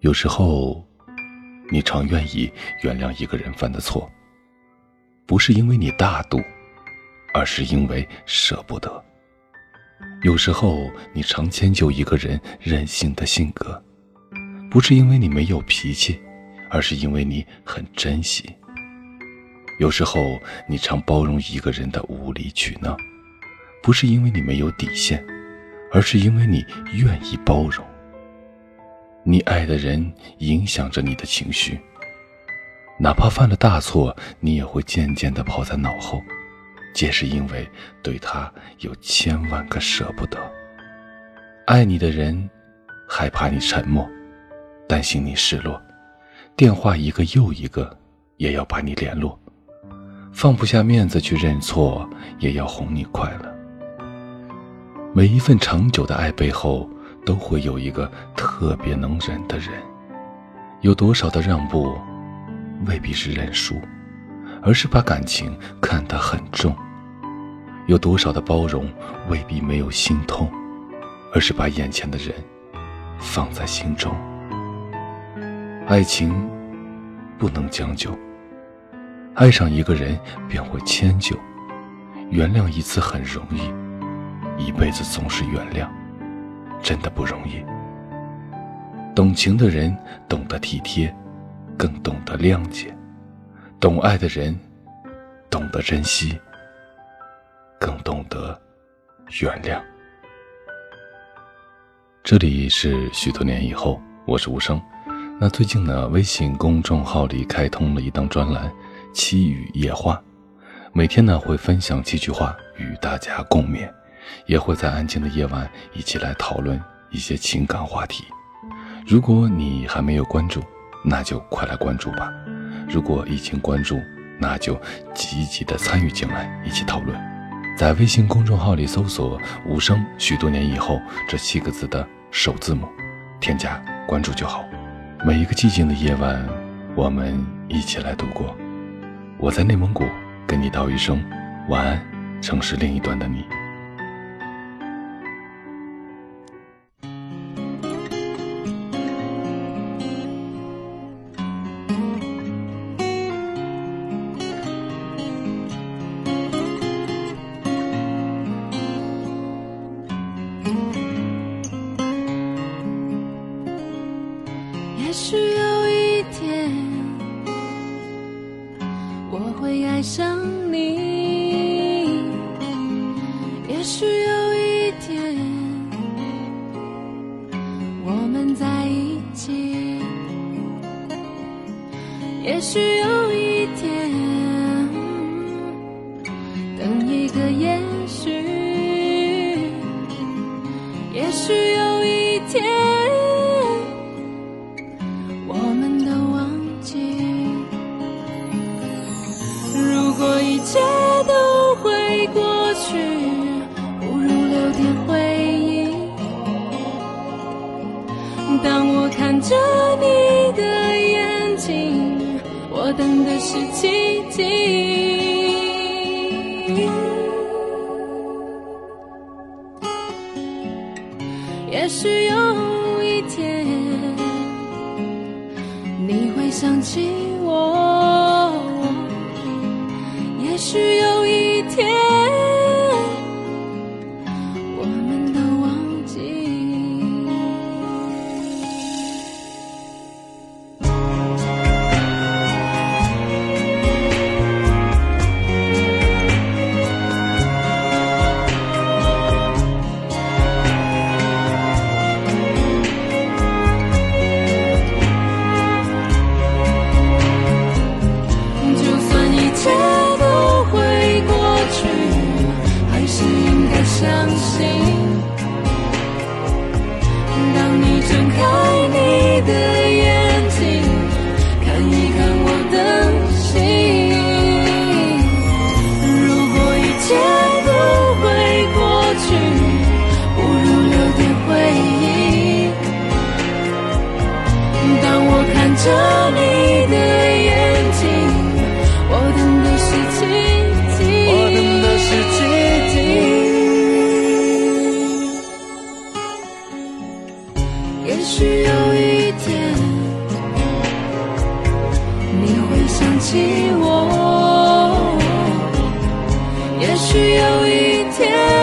有时候，你常愿意原谅一个人犯的错，不是因为你大度，而是因为舍不得。有时候，你常迁就一个人任性的性格，不是因为你没有脾气，而是因为你很珍惜。有时候，你常包容一个人的无理取闹，不是因为你没有底线，而是因为你愿意包容。你爱的人影响着你的情绪，哪怕犯了大错，你也会渐渐地抛在脑后，皆是因为对他有千万个舍不得。爱你的人，害怕你沉默，担心你失落，电话一个又一个，也要把你联络，放不下面子去认错，也要哄你快乐。每一份长久的爱背后。都会有一个特别能忍的人。有多少的让步，未必是认输，而是把感情看得很重；有多少的包容，未必没有心痛，而是把眼前的人放在心中。爱情不能将就，爱上一个人便会迁就，原谅一次很容易，一辈子总是原谅。真的不容易。懂情的人懂得体贴，更懂得谅解；懂爱的人懂得珍惜，更懂得原谅。这里是许多年以后，我是无声。那最近呢，微信公众号里开通了一档专栏《七语夜话》，每天呢会分享几句话与大家共勉。也会在安静的夜晚一起来讨论一些情感话题。如果你还没有关注，那就快来关注吧。如果已经关注，那就积极的参与进来，一起讨论。在微信公众号里搜索“无声”，许多年以后这七个字的首字母，添加关注就好。每一个寂静的夜晚，我们一起来度过。我在内蒙古跟你道一声晚安，城市另一端的你。也许有一天，我会爱上你。也许有一天，我们在一起。也许有一天，等一个也许。也许有一天。看着你的眼睛，我等的是奇迹。也许有一天，你会想起我。也许有一天。相信当你睁开你的眼睛看一看我的心如果一切都会过去不如留点回忆。当我看着也许有一天你会想起我也许有一天